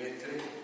altrimenti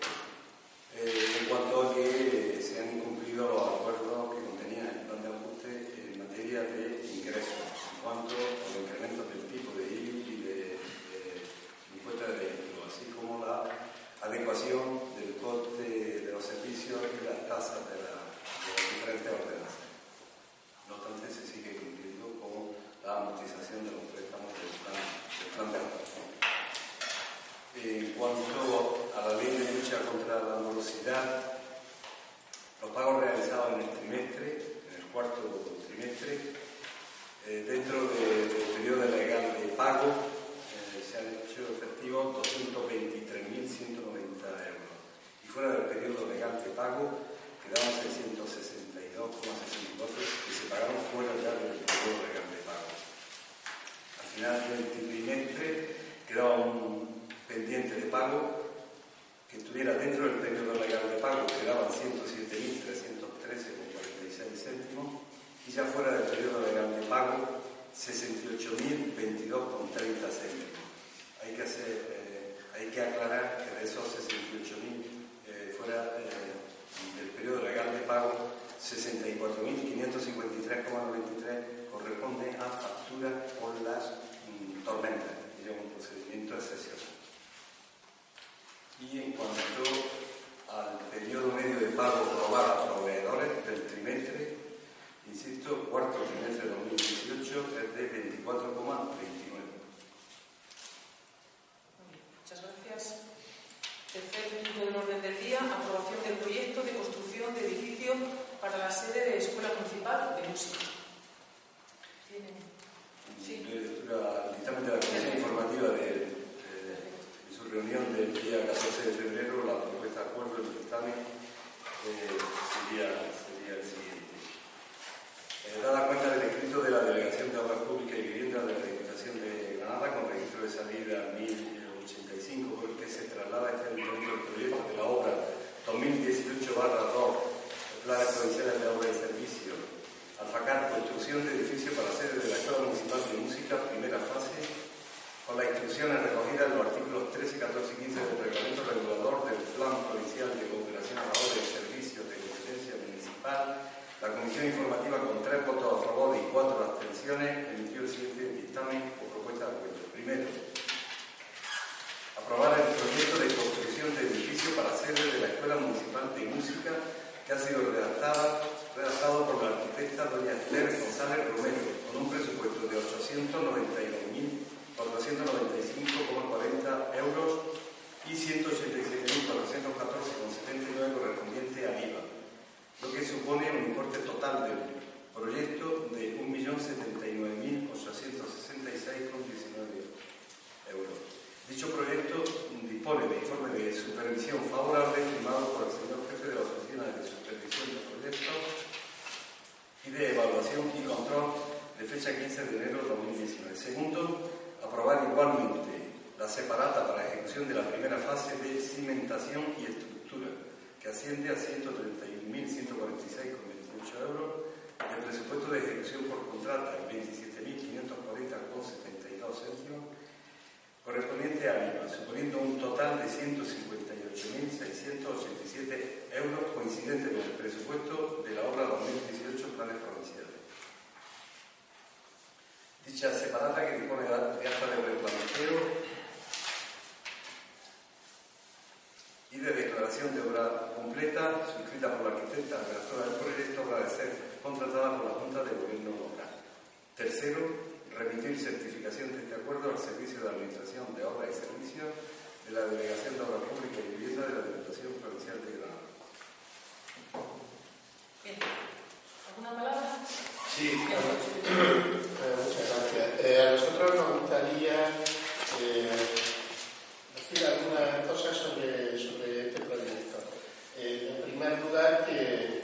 de este acuerdo al Servicio de Administración de Obra y Servicios de la Delegación de obras públicas y Vivienda de la Diputación Provincial de Granada. ¿Alguna palabra? Sí, eh, muchas gracias. Eh, a nosotros nos gustaría eh, decir algunas cosas sobre, sobre este proyecto. en primer lugar, que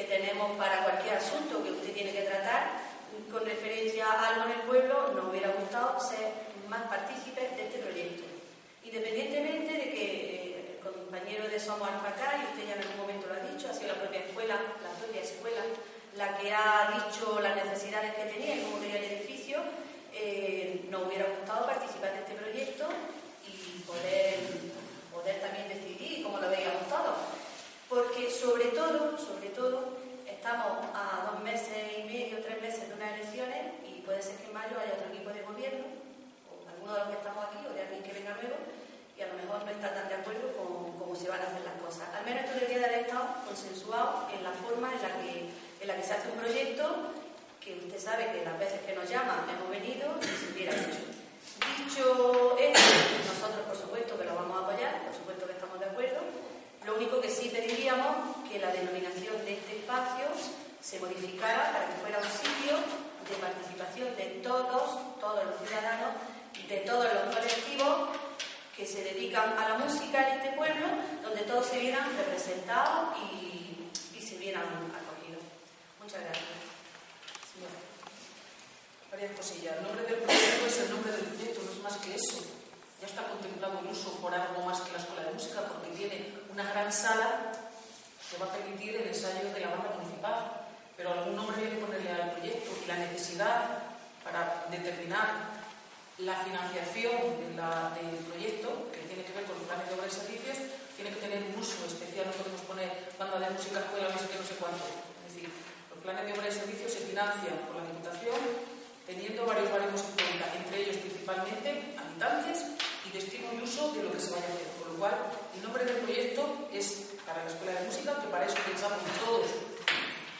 tenemos para cualquier asunto que usted tiene que tratar con referencia a algo en el pueblo, nos hubiera gustado ser más partícipes de este proyecto. Independientemente de que eh, el compañero de Somos Alfacá, y usted ya en algún momento lo ha dicho, ha sido la propia escuela, la propia escuela, la que ha dicho las necesidades que tenía y cómo quería el edificio, eh, nos hubiera gustado participar de este proyecto y poder, poder también decidir cómo lo veíamos todos. Porque sobre todo, sobre todo, estamos a dos meses y medio, tres meses de unas elecciones y puede ser que en mayo haya otro equipo de gobierno, o alguno de los que estamos aquí, o de alguien que venga luego, y a lo mejor no está tan de acuerdo con cómo se van a hacer las cosas. Al menos esto debería de haber estado consensuado en la forma en la que, se hace un proyecto que usted sabe que las veces que nos llaman hemos venido y se hubiera hecho. Dicho esto, nosotros por supuesto que lo vamos a apoyar, por supuesto que estamos de acuerdo. Lo único que sí pediríamos que la denominación de este espacio se modificara para que fuera un sitio de participación de todos, todos los ciudadanos, de todos los colectivos que se dedican a la música en este pueblo, donde todos se vieran representados y, se vieran acogidos. Muchas gracias. Varias cosillas. El nombre del proyecto es el nombre del proyecto, no es más que eso. Ya está contemplado el uso por algo más que la escuela de música porque tiene una gran sala que va a permitir el ensayo de la banda municipal. Pero algún nombre hay que ponerle al proyecto y la necesidad para determinar la financiación del proyecto, que tiene que ver con los planes de obras y servicios, tiene que tener un uso especial. No podemos poner banda de música, escuela, no sé qué, no sé cuánto. Es decir, los planes de obras y servicios se financian por la Diputación teniendo varios baremos en cuenta, entre ellos principalmente habitantes y destino y uso de lo que se vaya a hacer. Por lo cual, el nombre del proyecto es para la Escuela de Música, que para eso pensamos todos,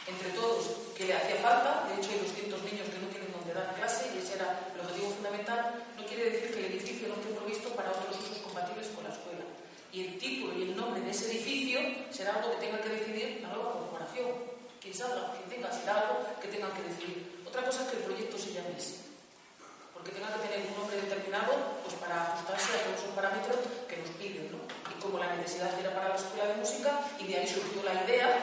entre todos, que le hacía falta. De hecho, hay 200 niños que no tienen donde dar clase y ese era el objetivo fundamental. No quiere decir que el edificio no esté provisto para otros usos compatibles con la escuela. Y el título y el nombre de ese edificio será algo que tenga que decidir la nueva corporación. Quien salga, quien tenga, será algo que tengan que decidir. Otra cosa es que el proyecto se llame así, porque tenga que tener un nombre determinado pues para ajustarse a todos esos parámetros que nos piden. ¿no? Y como la necesidad era para la escuela de música, y de ahí surgió la idea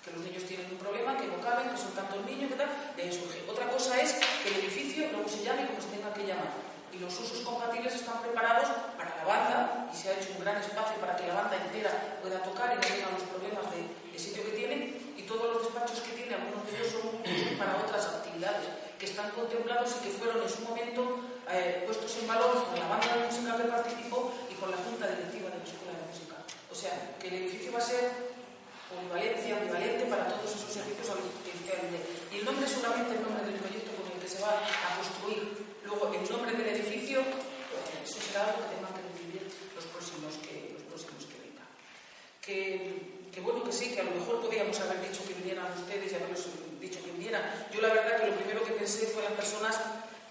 que los niños tienen un problema, que no caben, que son tantos niños, que tal, de ahí surge. Otra cosa es que el edificio luego se llame como se tenga que llamar. Y los usos compatibles están preparados para la banda y se ha hecho un gran espacio para que la banda entera pueda tocar y no tenga los problemas de, de sitio que tiene todos los despachos que tiene, algunos de ellos son para otras actividades que están contemplados y que fueron en su momento eh, puestos en valor con la banda de música que participó y con la junta directiva de la Escuela de Música. O sea, que el edificio va a ser polivalente, ambivalente para todos esos servicios que Y el nombre es solamente el nombre del proyecto con el que se va a construir. Luego, el nombre del edificio, pues, eso será algo que tengan que decidir los próximos que, los próximos que vengan. Que que bueno que sí, que a lo mejor podíamos haber dicho que vinieran ustedes y haberles dicho que vinieran. Yo la verdad que lo primero que pensé fue las personas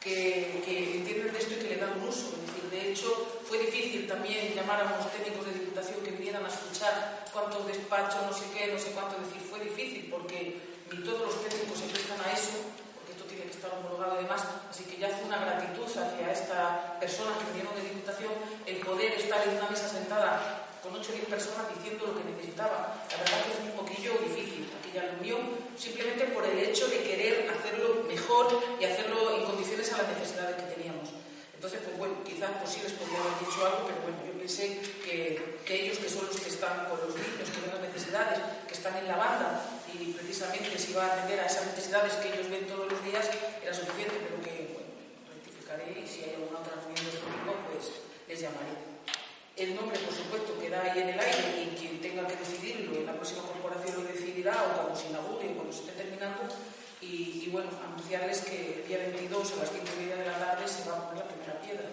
que, entienden de esto y que le dan un uso. De hecho, fue difícil también llamar a unos técnicos de diputación que vinieran a escuchar cuántos despachos, no sé qué, no sé cuánto. Decir, fue difícil porque ni todos los técnicos se prestan a eso, porque esto tiene que estar homologado y demás. Así que ya fue una gratitud hacia esta persona que vinieron de diputación el poder estar en una mesa sentada con 8 o 10 personas diciendo lo que necesitaban. La verdad que es un poquillo difícil aquella reunión, simplemente por el hecho de querer hacerlo mejor y hacerlo en condiciones a las necesidades que teníamos. Entonces, pues bueno, quizás pues sí les podría haber dicho algo, pero bueno, yo pensé que, que ellos, que son los que están con los niños, que ven las necesidades, que están en la banda y precisamente se iba a atender a esas necesidades que ellos ven todos los días, era suficiente, pero que, bueno, rectificaré y si hay alguna otra reunión de tipo, pues les llamaré. El nombre, por supuesto, queda ahí en el aire y quien tenga que decidirlo en la próxima corporación lo decidirá o cuando se inaugure o cuando se esté terminando. Y, bueno, anunciarles que el día 22 a las 5 y de la tarde se va a poner la primera piedra.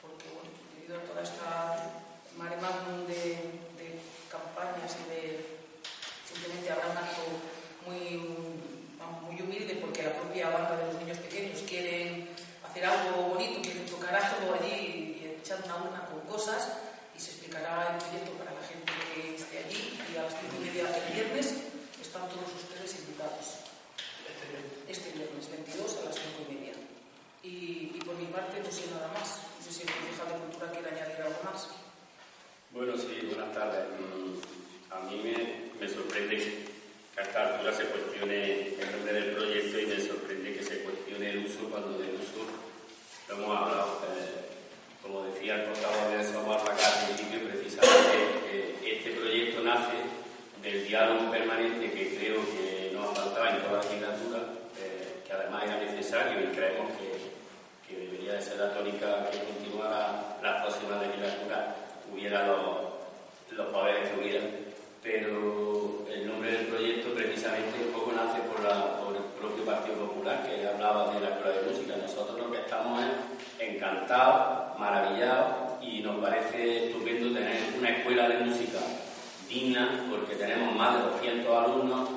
Porque, bueno, debido a toda esta mare de, campañas y de. Simplemente habrá un acto muy, muy humilde porque la propia banda de los niños pequeños quieren hacer algo bonito, quieren tocar algo allí y echar una con cosas y se explicará el proyecto para la gente que esté allí y a las cinco y media del viernes están todos ustedes invitados. Este viernes 22 a las cinco y media. Y, por mi parte no sé nada más. No sé si el concejal de Cultura quiere añadir algo más. Bueno, sí, buenas tardes. Mm, a mí me, me sorprende que esta altura se cuestione el nombre del proyecto y me sorprende que se cuestione el uso cuando del uso lo hemos hablado. Eh, como decía el portavoz de Somos al principio, precisamente eh, este proyecto nace del diálogo permanente que creo que nos faltaba en toda la legislatura, eh, que además era necesario y creemos que, que, debería de ser la tónica que continuara la próxima legislatura, hubiera los, los poderes que hubiera. Pero el nombre del proyecto precisamente un poco nace por, la, por el propio Partido Popular, que hablaba de la Escuela de Música. Nosotros lo que estamos es encantados, maravillados y nos parece estupendo tener una escuela de música digna, porque tenemos más de 200 alumnos,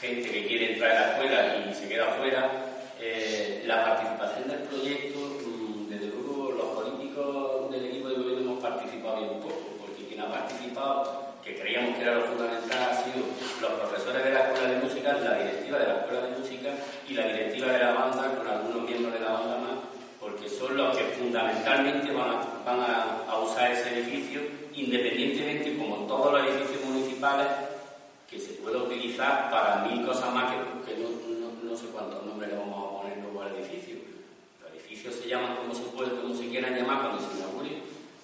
gente que quiere entrar a la escuela y se queda fuera. Eh, la participación del proyecto, mm, desde luego los políticos del equipo de gobierno hemos participado bien poco, porque quien ha participado, que creíamos que era lo fundamental, ha sido los profesores de la escuela de música, la directiva de la escuela de música y la directiva de la banda, con algunos miembros de la banda más, porque son los que fundamentalmente van a usar ese edificio independientemente, como todos los edificios municipales, que se pueda utilizar para mil cosas más que, no, sé cuántos nombres le vamos a poner luego al edificio. Los edificios se llaman como se puede, como se quieran llamar cuando se inaugure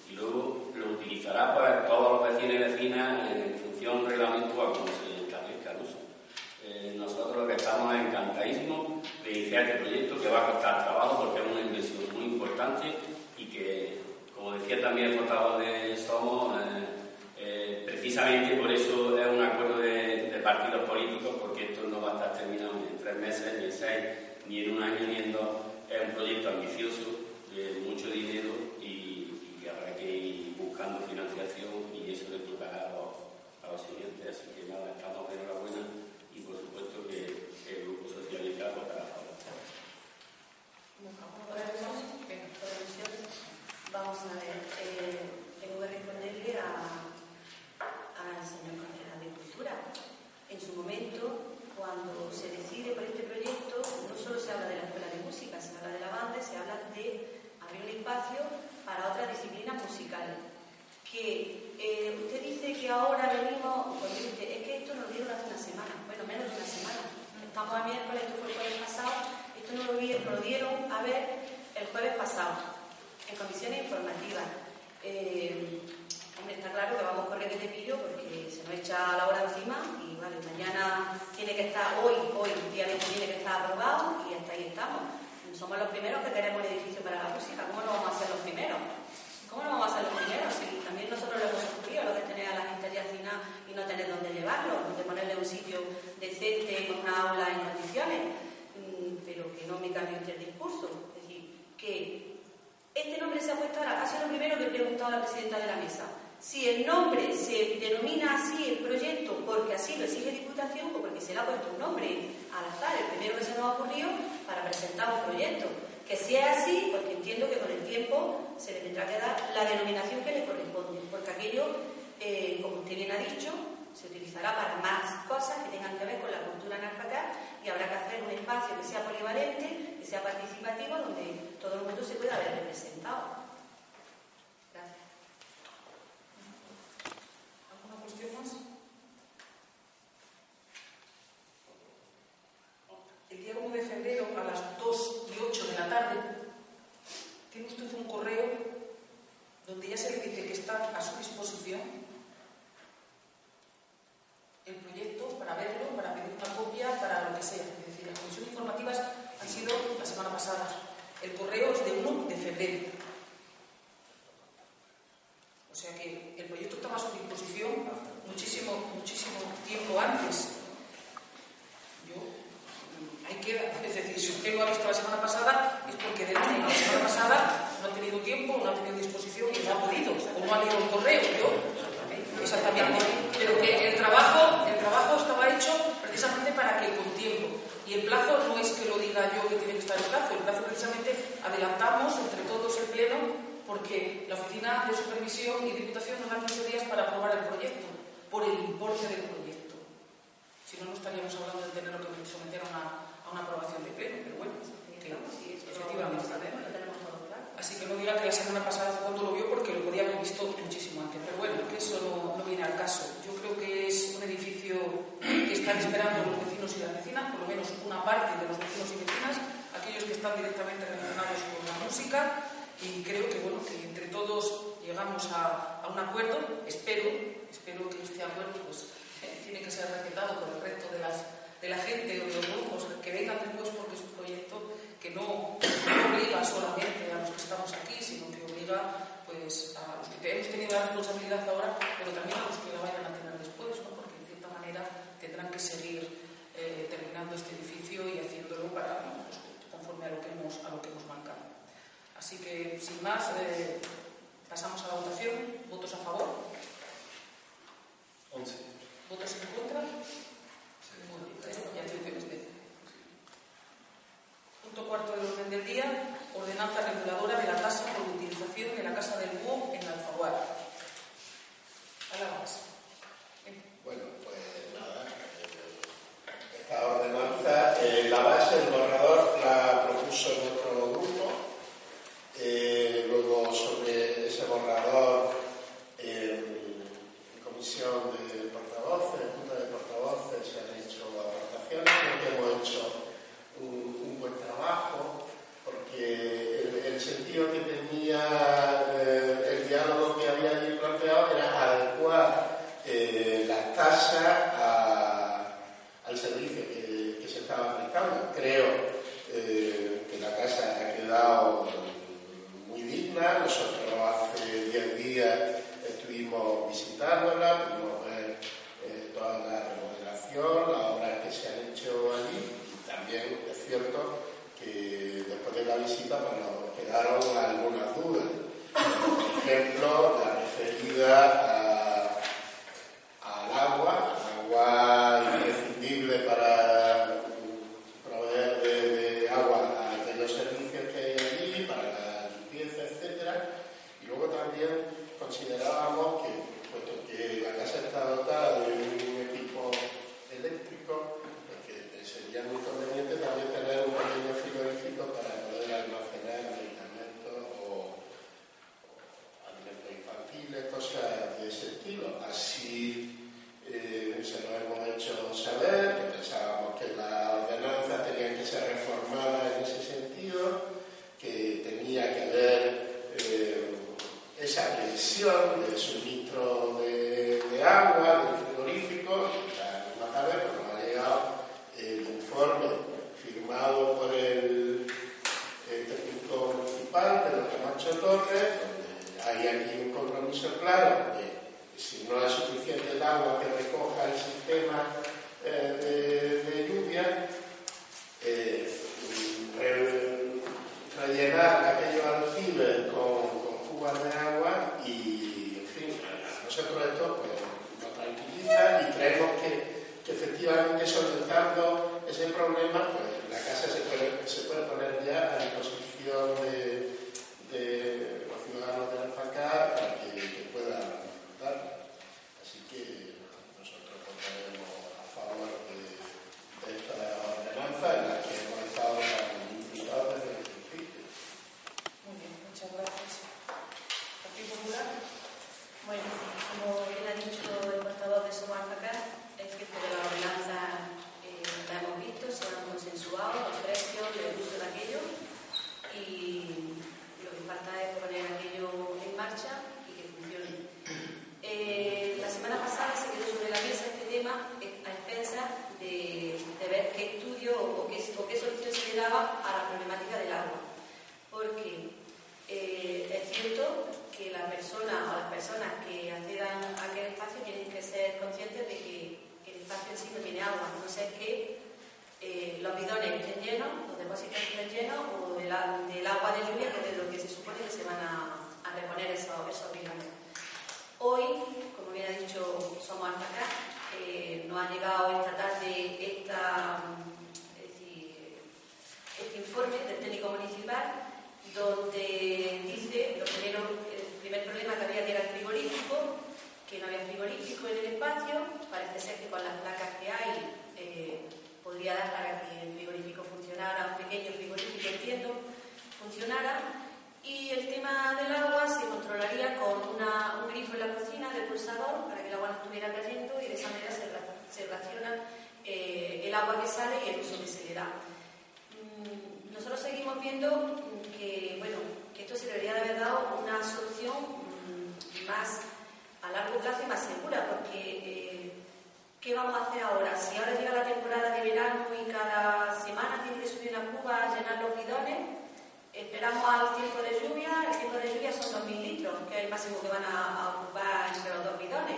y luego lo utilizará para todos los vecinos y vecinas en función reglamento como se establezca el uso. Eh, nosotros lo que estamos es encantadísimos de iniciar este proyecto que va a costar trabajo porque es una inversión muy importante y que como decía también el portavoz de Somos, eh, eh, precisamente por eso es un acuerdo de, partidos políticos, porque esto no va a estar terminado ni en tres meses, ni en seis, ni en un año, ni en dos. Es un proyecto ambicioso, de mucho dinero y, que habrá que ir buscando financiación y eso le tocará a los, a los siguientes. Así que nada, estamos de enhorabuena y por supuesto que el Grupo Socialista votará a favor. Vamos a ver, eh, tengo que responderle al señor concejal de Cultura. En su momento, cuando se decide por este proyecto, no solo se habla de la escuela de de la banda, se habla de abrir un espacio para otras disciplinas musicales. Que eh, usted dice que ahora venimos, pues es que esto nos dieron hace una semana, bueno, menos de una semana. Estamos a miércoles, esto fue el jueves pasado, esto nos lo, nos lo dieron a ver el jueves pasado en condiciones informativas. Eh, hombre, está claro que vamos corriendo de pillo porque se nos echa la hora encima y vale, mañana tiene que estar, hoy, hoy, día 20 tiene que estar aprobado y hasta ahí estamos. Somos los primeros que tenemos el edificio para la música, ¿cómo no vamos a ser los primeros? ¿Cómo no vamos a ser los primeros? Si también nosotros lo hemos sufrido, lo de tener a la gente allí y no tener dónde llevarlo, de ponerle un sitio decente, con una aula en condiciones, mm, pero que no me cambie el discurso. Es decir, que este nombre se ha puesto ahora, ha sido lo primero que he preguntado a la presidenta de la mesa. Si el nombre se denomina así el proyecto porque así lo exige Diputación o porque se le ha puesto un nombre al azar, el primero que se nos ha ocurrido para presentar un proyecto. Que sea así, porque entiendo que con el tiempo se le tendrá que dar la denominación que le corresponde, porque aquello, eh, como usted bien ha dicho, se utilizará para más cosas que tengan que ver con la cultura analfabeta y habrá que hacer un espacio que sea polivalente, que sea participativo, hay aquí un compromiso claro de si no hay suficiente agua que recoja el sistema agua que sale y el uso que se le da. Mm, nosotros seguimos viendo que, bueno, que esto se debería de haber dado una solución mm, más a largo plazo y más segura, porque eh, ¿qué vamos a hacer ahora? Si ahora llega la temporada de verano y cada semana tiene que subir una cuba a llenar los bidones, esperamos al tiempo de lluvia, el tiempo de lluvia son 2.000 litros, que es el máximo que van a, ocupar entre los dos bidones.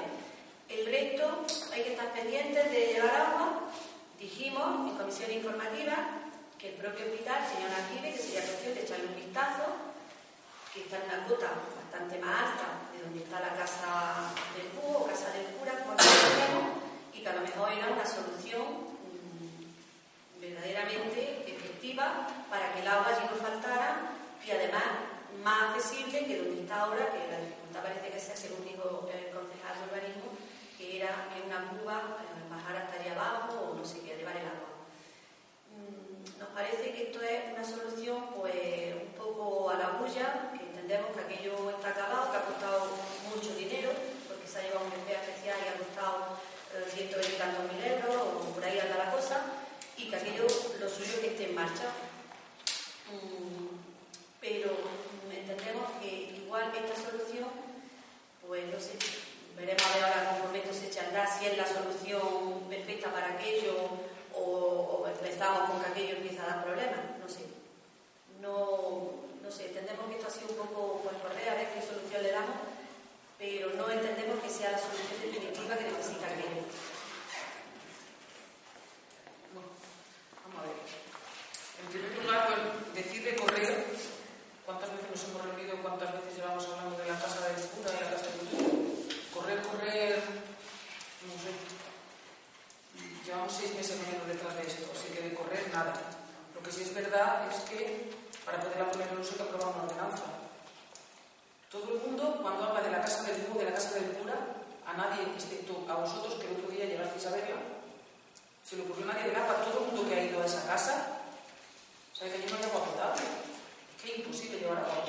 El resto hay que estar pendientes de llevar agua. Dijimos en comisión informativa que el propio hospital, señor Arquive, que sería cuestión de echarle un vistazo, que está en una cota bastante más alta de donde está la casa del cubo casa del cura, como y que a lo mejor era una solución mm, verdaderamente efectiva para que el agua allí no faltara y además más accesible que donde está ahora, que la dificultad parece que sea, según dijo el concejal de urbanismo, en una cuba eh, bajar hasta allá abajo o no sé qué, llevar el agua. Nos parece que esto es una solución pues un poco a la bulla, que entendemos que aquello está acabado, que ha costado mucho dinero, porque se ha llevado un bebé especial y ha costado eh, ciento y tantos mil euros, o por ahí anda la cosa, y que aquello lo suyo que esté en marcha. Mm, pero entendemos que igual esta solución, pues no sé, veremos a ver ahora conforme esto se echará si es la solución perfecta para aquello o, empezamos con que aquello empieza a dar problemas, no sé. No, no sé, entendemos que esto ha sido un poco pues, correr a ver qué solución le damos, pero no entendemos que sea la solución definitiva que necesita aquello. Bueno, vamos a ver. En primer lugar, decir de correr cuántas veces nos hemos reunido, cuántas veces llevamos hablando de la casa del cura y la casa del Correr, no sé. Llevamos seis meses menos detrás de esto, así que de correr nada. Lo que sí es verdad es que para poderla poner en uso hay que aprobar una ordenanza. Todo el mundo, cuando habla de la casa del cura, de la casa del cura, a nadie, excepto a vosotros que el otro día llegasteis a verla, se le ocurrió a nadie de agua. Todo el mundo que ha ido a esa casa sabe que allí no hay agua potable que imposible llevar a cabo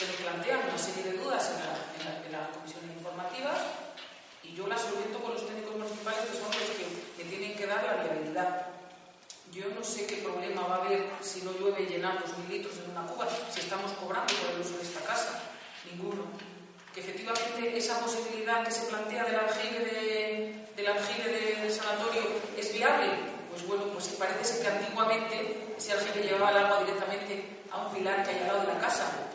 Se nos plantean una serie de dudas en, las comisiones informativas y yo las solvento con los técnicos municipales que son los que, tienen que dar la viabilidad. Yo no sé qué problema va a haber si no llueve llenar los mil litros en una cuba, si estamos cobrando por el uso de esta casa. Ninguno. Que efectivamente esa posibilidad que se plantea del aljibe, de, del, aljibe del sanatorio es viable. Pues bueno, pues parece ser que antiguamente ese aljibe llevaba el agua directamente a un pilar que hay al lado de la casa.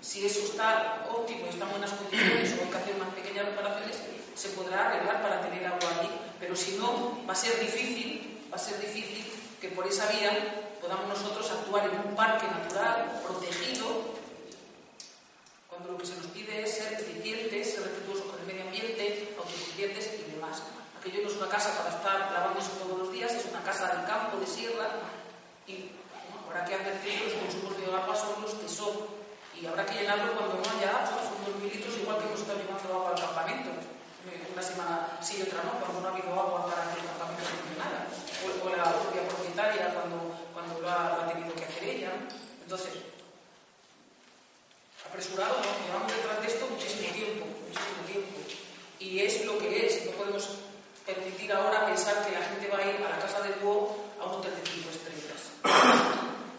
Si eso está óptimo y está en buenas condiciones o hay que hacer unas pequeñas reparaciones, se podrá arreglar para tener agua allí. Pero si no, va a ser difícil, va a ser difícil que por esa vía podamos nosotros actuar en un parque natural protegido, cuando lo que se nos pide es ser eficientes, ser respetuosos con el medio ambiente, autosuficientes y demás. Aquello no es una casa para estar lavándose todos los días, es una casa del campo, de sierra, y habrá que advertir que los consumos de agua son los que son y habrá que llenarlo cuando no haya agua, son dos mil litros igual que hemos estado llevando agua al campamento. Una semana sí y otra no, cuando no ha habido agua para que el campamento funcionara. O, o la propia propietaria cuando, cuando lo, ha, tenido que hacer ella. Entonces, apresurado, ¿no? llevamos detrás de esto muchísimo tiempo, muchísimo tiempo. Y es lo que es, no podemos permitir ahora pensar que la gente va a ir a la casa del búho a un hotel de estrellas.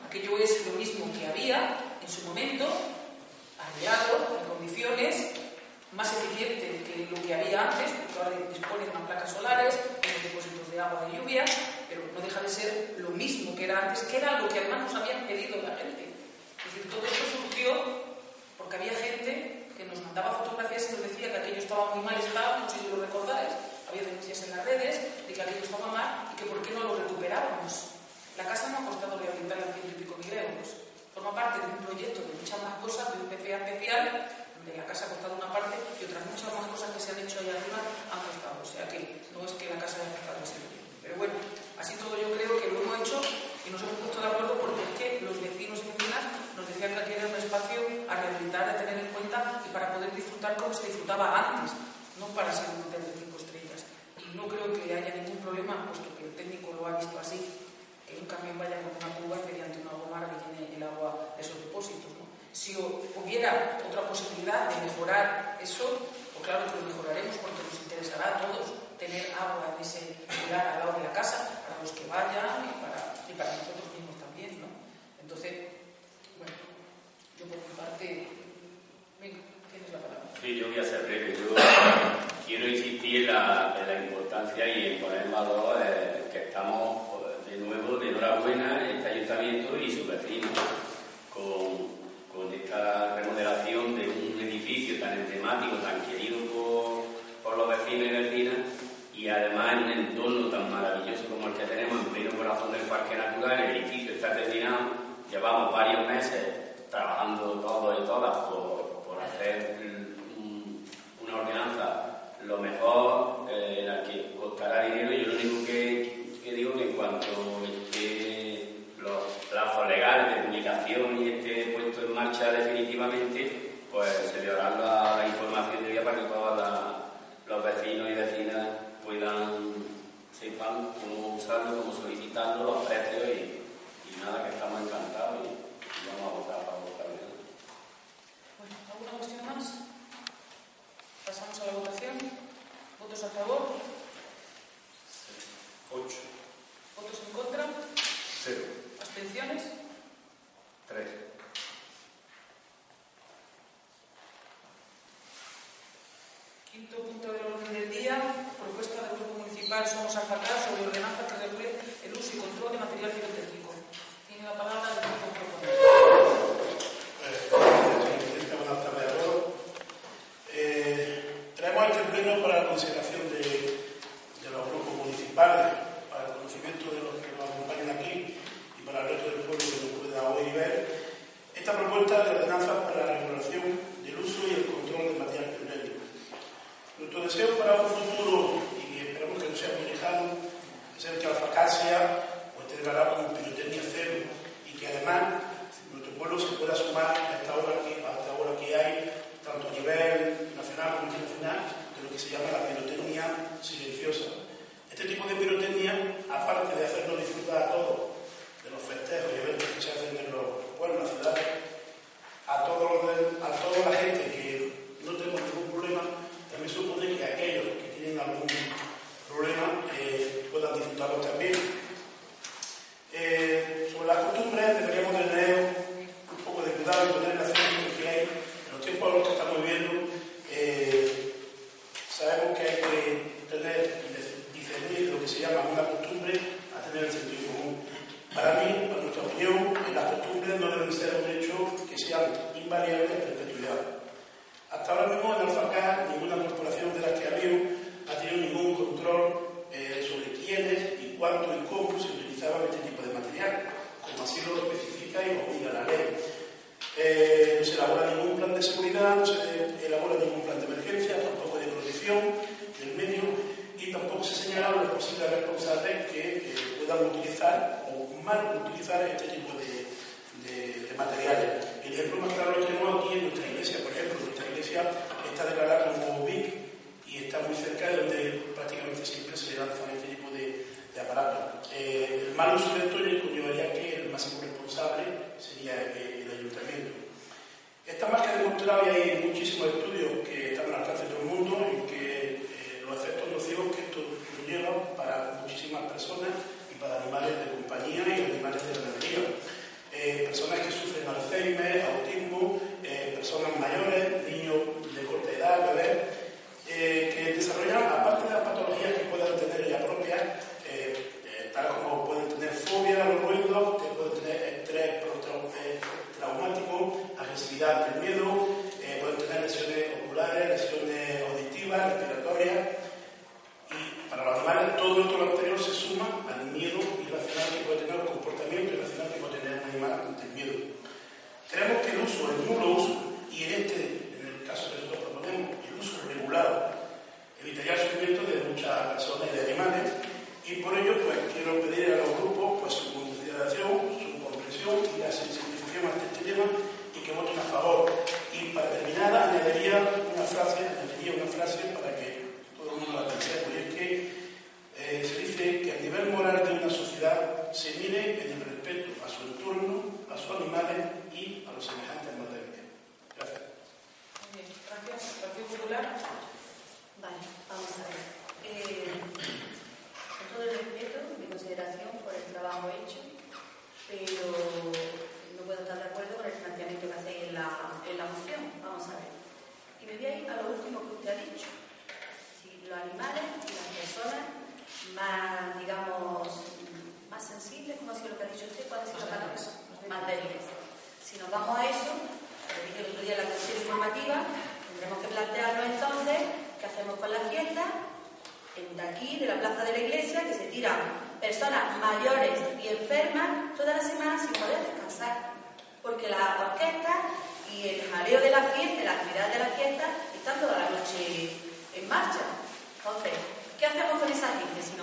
Aquello es lo mismo que había su momento, arreglado, en condiciones, más eficiente que lo que había antes, porque ahora disponen de unas placas solares, tienen depósitos de agua de lluvia, pero no deja de ser lo mismo que era antes, que era lo que además nos habían pedido la gente. Es decir, todo esto surgió porque había gente que nos mandaba fotografías y nos decía que aquello estaba muy mal estado, no sé si lo recordáis, había denuncias en las redes de que aquello estaba mal y que por qué no lo recuperábamos. La casa no ha costado rehabilitar a ciento y pico mil euros. Forma parte de un proyecto de muchas más cosas, de un PCA especial, donde la casa ha costado una parte y otras muchas más cosas que se han hecho allá arriba han costado. O sea que no es que la casa haya costado ese Pero bueno, así todo yo creo que lo hemos hecho y nos hemos puesto de acuerdo porque es que los vecinos y vecinas nos decían que aquí era un espacio a rehabilitar, a tener en cuenta y para poder disfrutar como se disfrutaba antes, no para ser un hotel de cinco estrellas. Y no creo que haya ningún problema, puesto que el técnico lo ha visto así que un camión vaya con una cuba y mediante una goma rellene el agua de esos depósitos. Si hubiera otra posibilidad de mejorar eso, pues claro que lo mejoraremos porque nos interesará a todos tener agua en ese lugar al lado de la casa, para los que vayan y para, y para nosotros mismos también, ¿no? Entonces, bueno, yo por mi parte, venga, tienes la palabra. Sí, yo voy a ser breve. Yo quiero insistir en la, en la importancia y en poner en valor eh, que estamos de nuevo de enhorabuena este ayuntamiento y su vecino con, con esta varios meses trabajando todos y todas por, por hacer una ordenanza lo mejor, eh, la que costará dinero y ¿Alguna cuestión más? Pasamos a la votación. ¿Votos a favor? 8. ¿Votos en contra? 0. ¿Abstenciones? 3. Quinto punto del orden del día, propuesta del Grupo Municipal Somos Alfacar sobre ordenanza que regule el uso y control de material pirotécnico. Tiene la palabra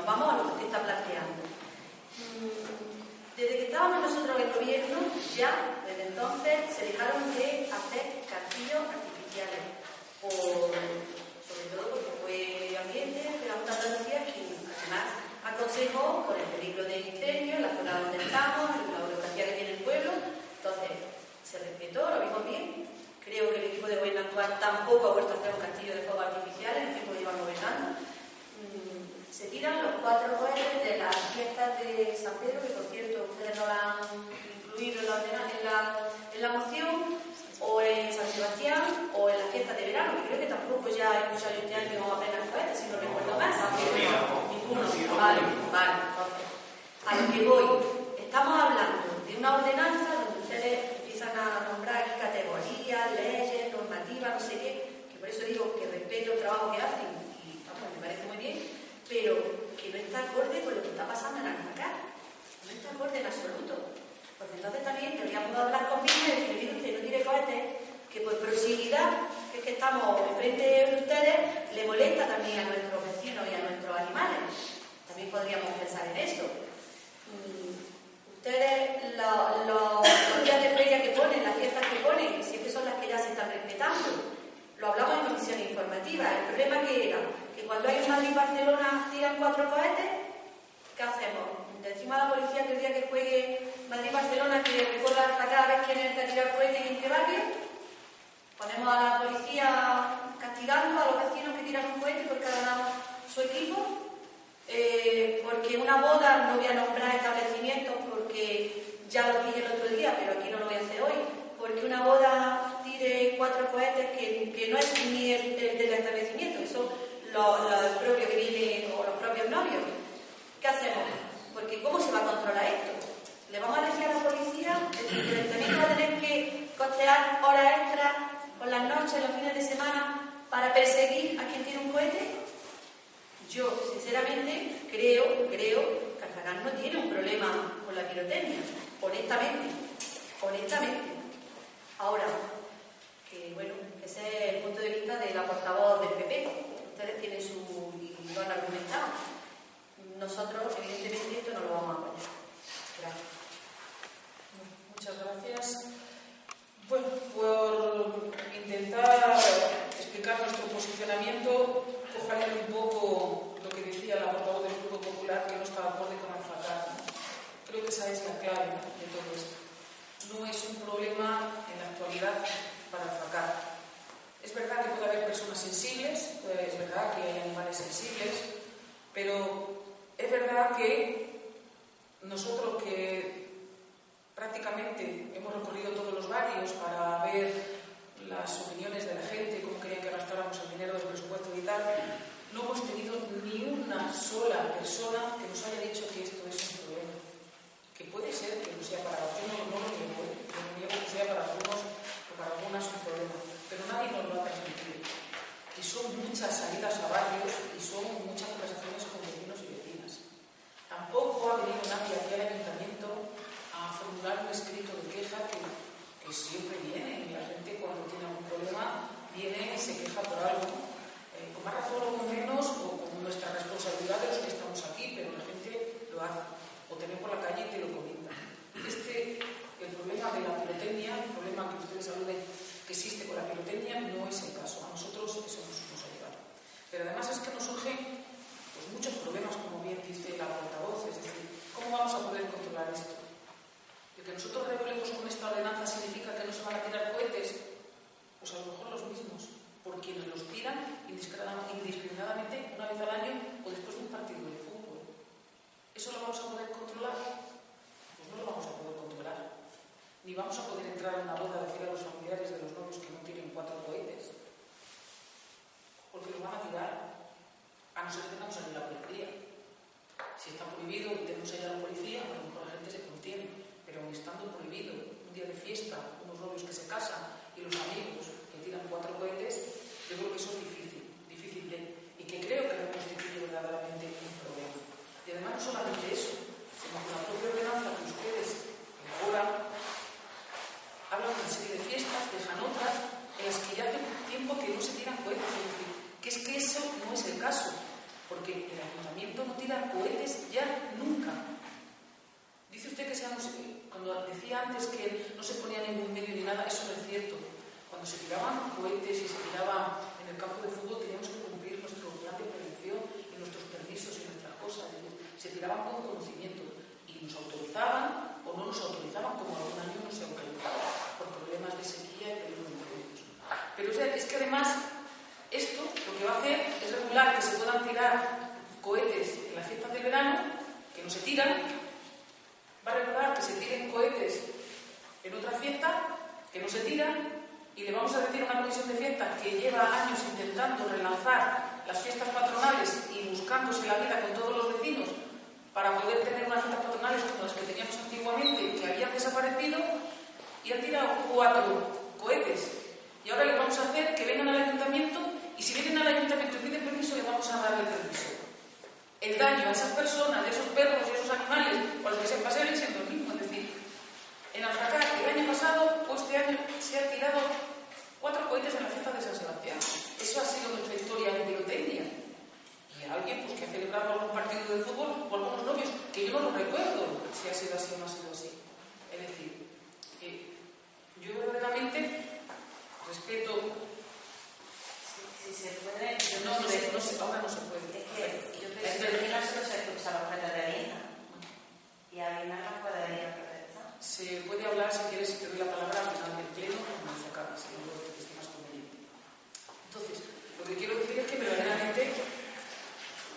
vamos a lo que usted está planteando? Desde que estábamos nosotros en el gobierno, ya desde entonces se dejaron de hacer castillos artificiales, sobre todo porque fue medio ambiente de la Junta de además aconsejó por el peligro de incendio en la zona donde estamos, la burocracia que tiene el pueblo. Entonces, se respetó, lo vimos bien, Creo que el equipo de gobierno actual tampoco ha vuelto a hacer un castillo de fuego artificial, el equipo lleva gobernando. Mm, se tiran los cuatro cohetes de las fiestas de San Pedro, que por cierto ustedes no la han incluido en la, en la, moción, o en San Sebastián, o en la fiesta de verano, que creo que tampoco ya hay muchos este año apenas cohetes, si no recuerdo más. Ninguno. Vale, vale. A lo que voy, estamos hablando de una ordenanza donde ustedes empiezan a nombrar aquí categorías, leyes, normativas, no sé qué, que por eso digo que respeto el trabajo que hacen y vamos, me parece muy bien, pero que no está acorde con lo que está pasando en Almacar. No está acorde en absoluto. Porque entonces también deberíamos hablar con y decir, usted no tiene cohetes, que por proximidad, que es que estamos enfrente de ustedes, le molesta también a nuestros vecinos y a nuestros animales. También podríamos pensar en eso. Mm, Ustedes, los días de feria que ponen, las fiestas que ponen, siempre son las que ya se están respetando. Lo hablamos en comisión informativa. El problema que era cuando hay un Madrid-Barcelona tiran cuatro cohetes, ¿qué hacemos? Decimos a la policía que el día que juegue Madrid-Barcelona que recuerda hasta cada vez quién es el que ha tirado cohetes y en qué barrio. Ponemos a la policía castigando a los vecinos que tiran un cohete porque ha ganado su equipo eh, porque una boda, no voy a nombrar establecimientos porque ya lo dije el otro día, pero aquí no lo voy a hacer hoy, porque una boda tire cuatro cohetes que, no es ni el, del establecimiento, que son los, propios que vienen o los propios novios. ¿Qué hacemos? Porque ¿cómo se va a controlar esto? ¿Le vamos a decir a la policía el ayuntamiento va a tener que costear horas extras por las noches, los fines de semana, para perseguir a quien tiene un cohete? Yo, sinceramente, creo, creo que Cartagán no tiene un problema con la pirotecnia, honestamente, honestamente. Ahora, que bueno, ese es el punto de vista de la portavoz del PP. Ustedes tienen su. y lo han argumentado. Nosotros, evidentemente, esto no lo vamos a apoyar. Gracias. Muchas gracias. Bueno, por intentar explicar nuestro posicionamiento, cogerle un poco lo que decía la portavoz del Grupo Popular, que no estaba acorde con Alfacar. Creo que esa es la clave de todo esto. No es un problema en la actualidad para Alfacar. Es verdad que puede haber personas sensibles, pues es verdad que hay animales sensibles, pero es verdad que nosotros que prácticamente hemos recorrido todos los barrios para ver las opiniones de la gente, cómo querían que gastáramos el dinero del presupuesto y tal, no hemos tenido ni una sola persona que nos haya dicho que esto es un problema. Que puede ser que no sea para algunos, no lo niego, no niego que sea para algunos o para algunas un nadie nos lo ha transmitido. Y son muchas salidas a barrios y son muchas conversaciones con vecinos y vecinas. Tampoco ha venido nadie aquí al ayuntamiento a formular un escrito de queja que que siempre viene y la gente cuando tiene algún problema viene y se queja por algo, eh, con más razón o con menos, o con nuestra responsabilidad de los que estamos aquí, pero la gente lo hace, o te por la calle y te lo comenta. Este, el problema de la pirotecnia, el problema que ustedes saluden que existe con la pirotecnia, no es el caso. A nosotros eso nos, nos ha llevado. Pero además es que nos surgen pues, muchos problemas, como bien dice la portavoz, es decir, ¿cómo vamos a poder controlar esto? que nosotros regulemos con esta ordenanza significa que no se van a tirar cohetes, pues a lo mejor los mismos, por quienes los tiran indiscriminadamente una vez al año o después de un partido de fútbol. ¿Eso lo vamos a poder controlar? Pues no lo vamos a poder controlar. Ni vamos a poder entrar a una boda Si, se puede. no, no, sé, no sé, ahora no se puede. Es que yo creo que no se escucha la objetos de harina. Y a mí no puede ir a se puede hablar, si quieres, si te doy la palabra al final del pleno, como enfocar, si no lo que esté más conveniente. Entonces, lo que quiero decir es que verdaderamente,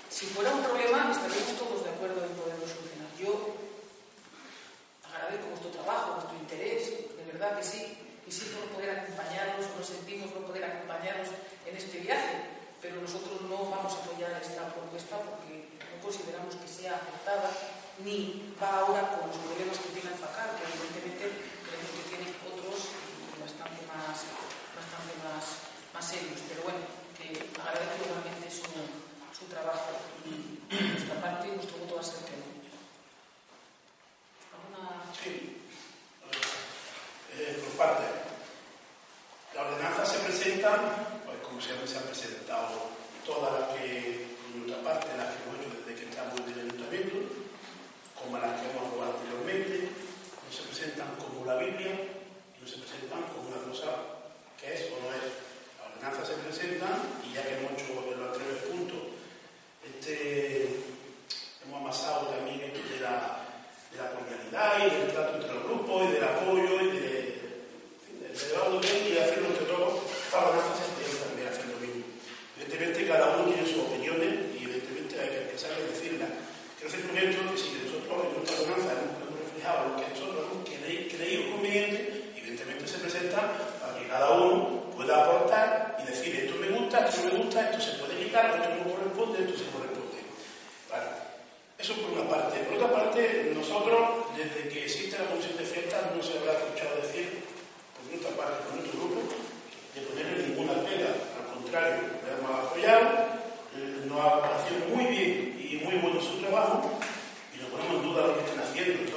si fuera un problema, estaríamos todos de acuerdo en poderlo solucionar. Yo agradezco vuestro trabajo, vuestro interés, de verdad que sí, no poder acompañarnos, nos sentimos no poder acompañarnos en este viaje, pero nosotros no vamos a apoyar esta propuesta porque no consideramos que sea aceptada ni va ahora con los problemas que tiene FACAR, que evidentemente creemos que tiene otros bastante más, bastante más, más serios. Pero bueno, que agradezco igualmente su, su trabajo y nuestra parte, nuestro voto va a ser que no. ¿Alguna... Sí. Eh, por parte. La ordenanza se presenta, pues como siempre se han presentado todas las que, por nuestra parte, las que hemos hecho desde que estamos en el ayuntamiento, como las que hemos aprobado anteriormente, no se presentan como la Biblia no se presentan como una cosa que es o no es. Las ordenanzas se presentan y ya que hemos hecho en los anteriores puntos, este, hemos amasado también esto de la, de la cordialidad y del trato entre los grupos y del apoyo y bien y de hacerlo entre todos, ordenanzas se tienen también hacer lo mismo. Evidentemente cada uno tiene sus opiniones y evidentemente hay que empezar a decirlas. Quiero hacer un ejemplo que si en nuestra ordenanza hemos reflejado lo que nosotros hemos creído conveniente, evidentemente se presenta para que cada uno pueda aportar y decir esto me gusta, esto me gusta, esto se puede quitar, esto no corresponde, esto se corresponde. Vale. Eso por una parte. Por otra parte, nosotros, desde que existe la comisión de fiestas, no se habrá escuchado decir, nuestra parte, por nuestro grupo, de ponerle ninguna pega. Al contrario, le hemos apoyado, nos ha parecido muy bien y muy bueno su trabajo ponemos en duda lo que están haciendo.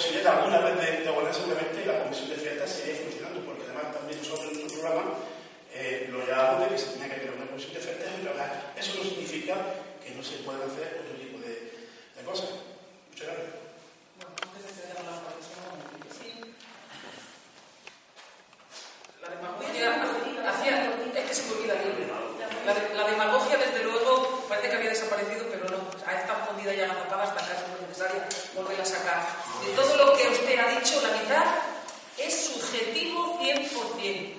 Posibilidad alguna vez de, de abonar, seguramente la comisión de fiestas seguiría funcionando, porque además también nosotros en nuestro programa eh, lo llamamos de que se tenía que crear una comisión de fiestas y trabajar. Eso no significa que no se puedan hacer otro tipo de, de cosas. Muchas gracias. Demagogia hacía, es que se me olvida la, la, demagogia, desde luego, parece que había desaparecido, pero no. Ha estado escondida ya en la zapada hasta casi no es necesaria volverla a sacar. De todo lo que usted ha dicho, la mitad es subjetivo 100%.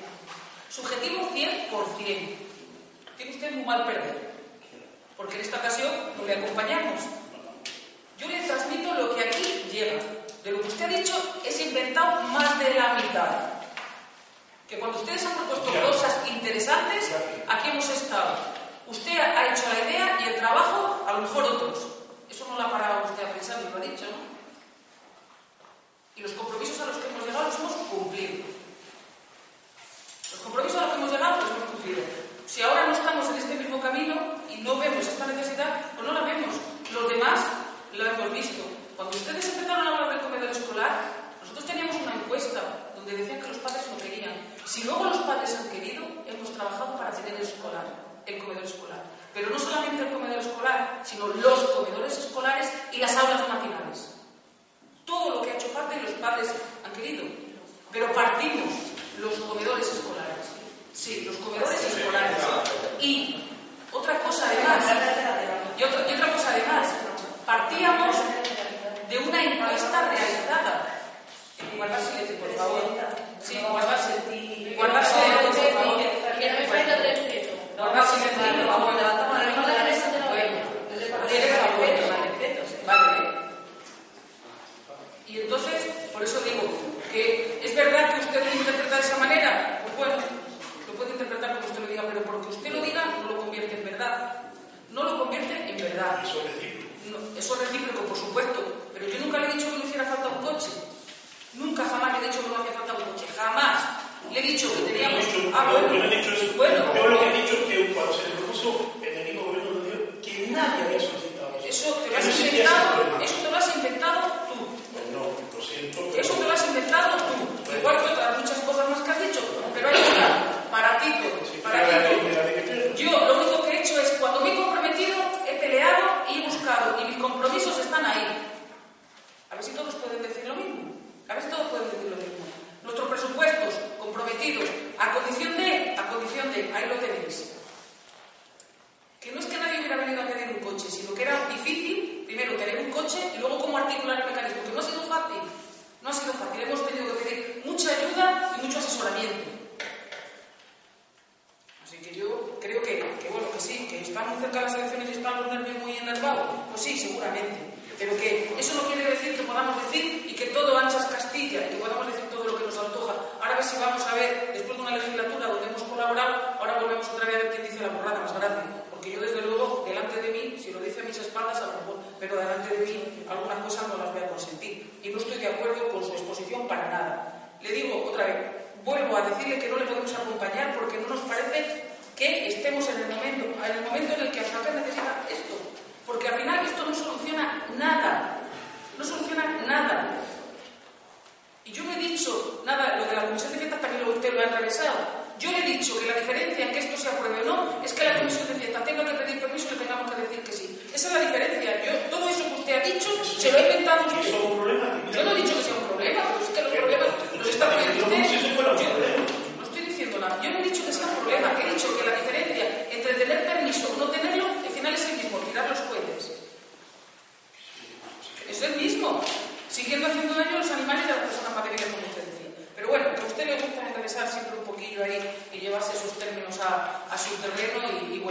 Subjetivo 100%. Tiene usted muy mal perder. Porque en esta ocasión no le acompañamos. Yo le transmito lo que aquí llega. De lo que usted ha dicho es inventado más de la mitad que cuando ustedes han propuesto cosas interesantes, aquí hemos estado. Usted ha hecho la idea y el trabajo, a lo mejor otros. Eso no lo ha parado usted a pensar, lo ha dicho, ¿no? Y los compromisos a los que hemos llegado los hemos cumplido. Los compromisos a los que hemos llegado los hemos cumplido. Si ahora no estamos en este mismo camino y no vemos esta necesidad, pues no la vemos. Los demás lo hemos visto. Cuando ustedes empezaron a hablar del comedor escolar, nosotros teníamos una encuesta donde decían que los padres no querían. Si luego los padres han querido, hemos trabajado para tener el escolar, el comedor escolar. Pero no solamente el comedor escolar, sino los comedores escolares y las aulas matinales. Todo lo que ha hecho falta y los padres han querido. Pero partimos los comedores escolares. Sí, los comedores escolares. Y otra cosa además, y otra, y otra cosa además, partíamos de una encuesta realizada guardar silencio, por favor. Sí, guardar silencio. Guardar silencio, por favor. Guardar silencio, por favor. Vale. Y entonces, por eso digo que es verdad que usted lo interpreta de esa manera. Pues bueno, lo puede interpretar como usted lo diga, pero porque usted lo diga no lo convierte en verdad. No lo convierte en verdad. Eso es recíproco. No, eso es recíproco, por supuesto. Pero yo nunca le he dicho que no hiciera falta un coche. Nunca jamás le he dicho que no hacía falta un coche, jamás. Le he dicho que teníamos. ah, bueno. Yo no he dicho eso. Bueno. Yo lo que he dicho es que cuando se le propuso en el mismo gobierno de Dios, que nadie había solicitado eso. Eso te lo has Eso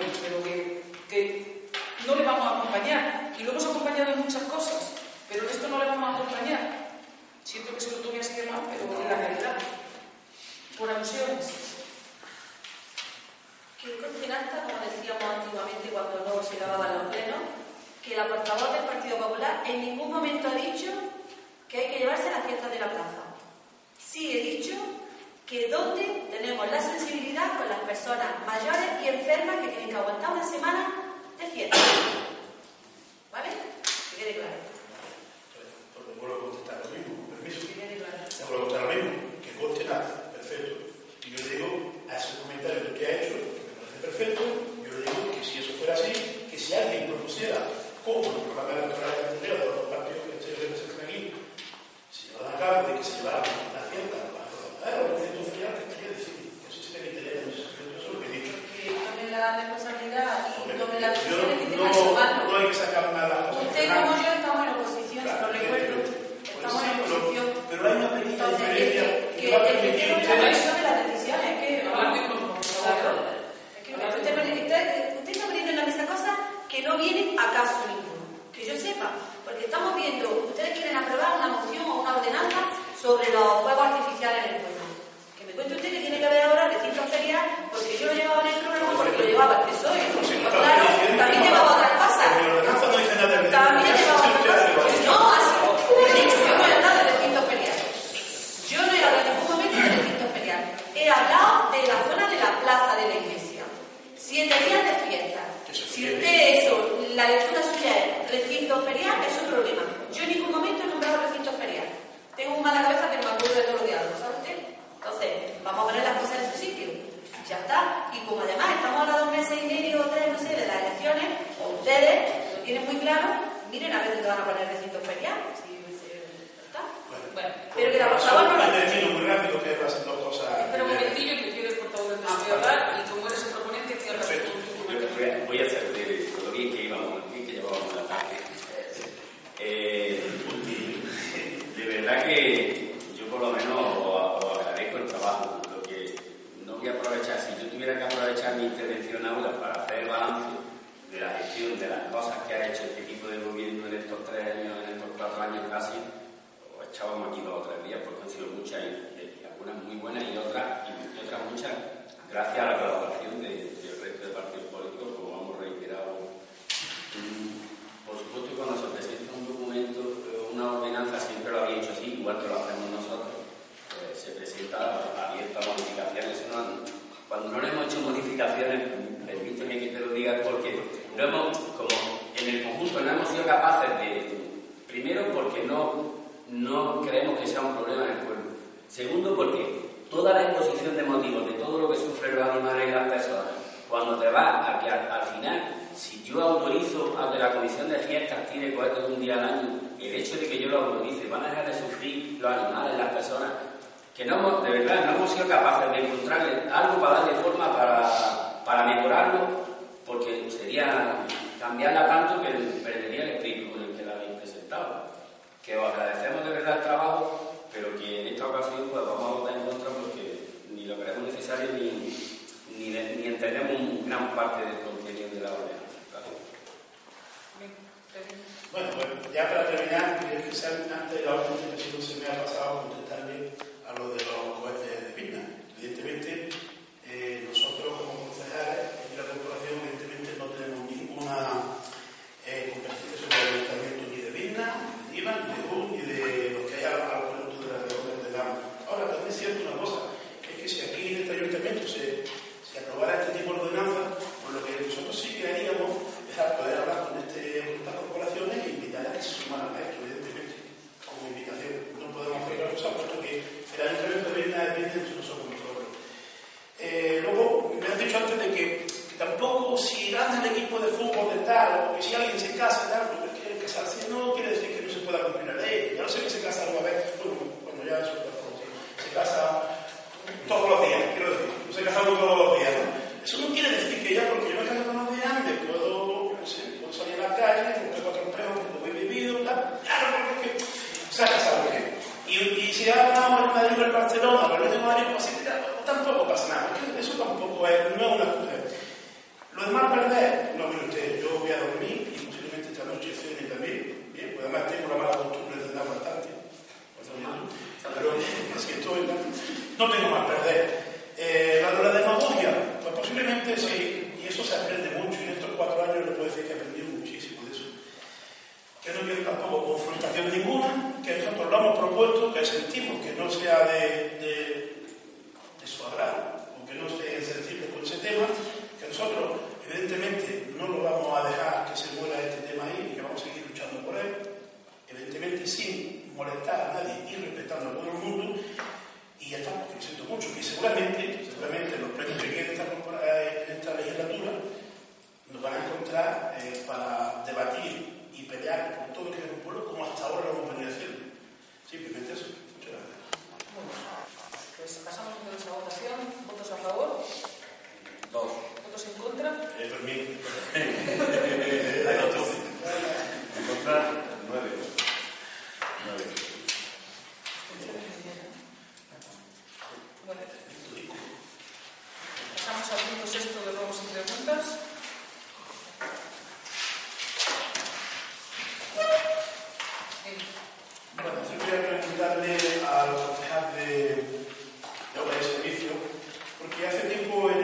voice, it'll miren a ver dónde van a poner el recinto ferial. Si, si, está. Bueno, bueno, pero que la portavoz no lo termino muy rápido que pasen dos cosas. Espera un momentillo que quiero el portavoz del ah, hablar y como eres el proponente, cierra Voy a hacer de lo bien que íbamos, bien que llevábamos la tarde. Eh, de verdad que yo por lo menos os agradezco el trabajo. Lo que no voy a aprovechar, si yo tuviera que aprovechar mi intervención ahora para hacer balance de la gestión de las cosas que ha hecho este equipo de gobierno en estos tres años, en estos cuatro años casi, pues echábamos aquí dos o tres días porque han sido muchas, y, y algunas muy buenas y otras, y, y otras muchas, gracias a la colaboración del de, de resto de partidos políticos, como hemos reiterado. Mm, por supuesto, cuando se presenta un documento, una ordenanza, siempre lo había hecho así, igual que lo hacemos nosotros, pues, se presenta abierto a modificaciones. Cuando no le hemos hecho modificaciones, permíteme que te lo diga porque no hemos, como en el conjunto, no hemos sido capaces de, primero porque no, no creemos que sea un problema en el pueblo, segundo porque toda la exposición de motivos de todo lo que sufren los animales y las personas, cuando te vas a que al, al, final, si yo autorizo a que la comisión de fiestas tire cohetes un día al año, el hecho de que yo lo autorice, van a dejar de sufrir los animales, las personas, que no hemos, de verdad no hemos sido capaces de encontrarle algo para darle forma, para, para mejorarlo, porque sería cambiarla tanto que perdería el espíritu con el que la habéis presentado. Que os agradecemos de verdad el trabajo, pero que en esta ocasión pues, vamos a votar en contra porque ni lo creemos necesario ni, ni, ni entendemos gran parte del contenido de la obra. Bueno, bueno, ya para terminar, quizás antes de la última se me ha pasado Bueno, yo quería preguntarle al concejal de, de Obra y Servicio, porque hace tiempo en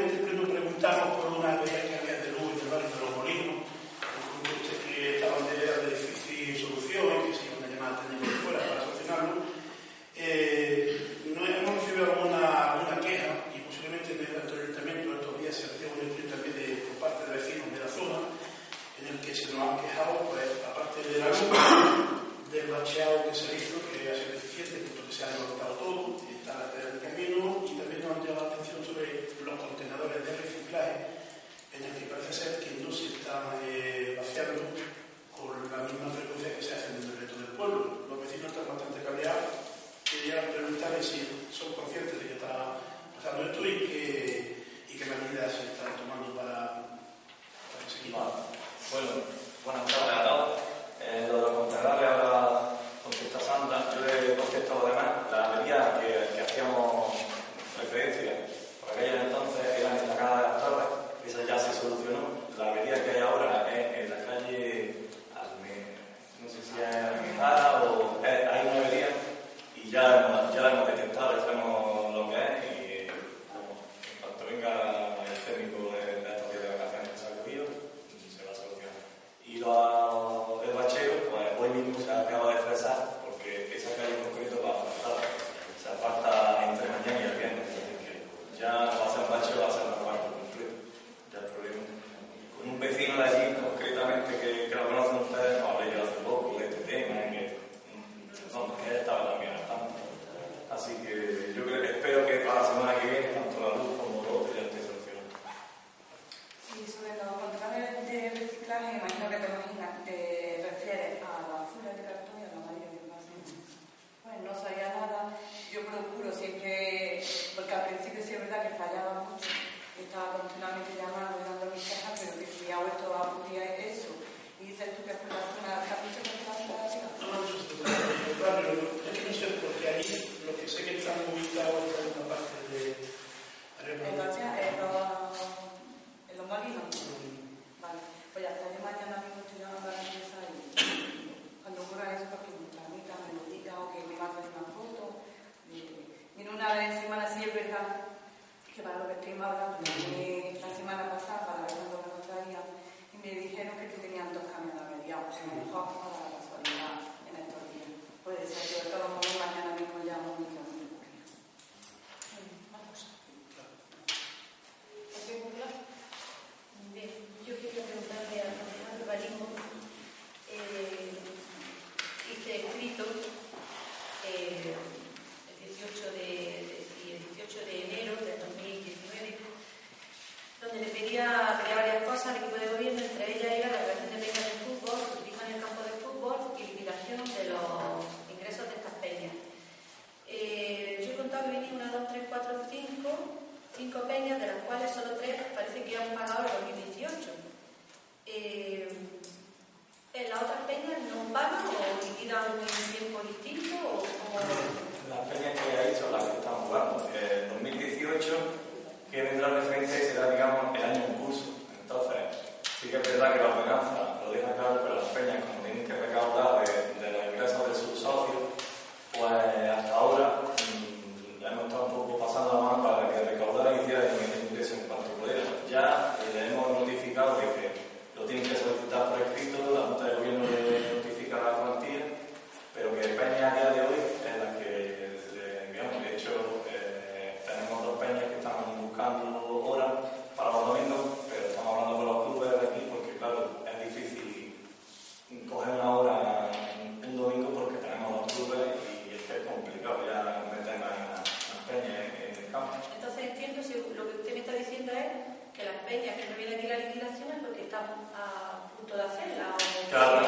liquidación es porque están a punto de hacerla o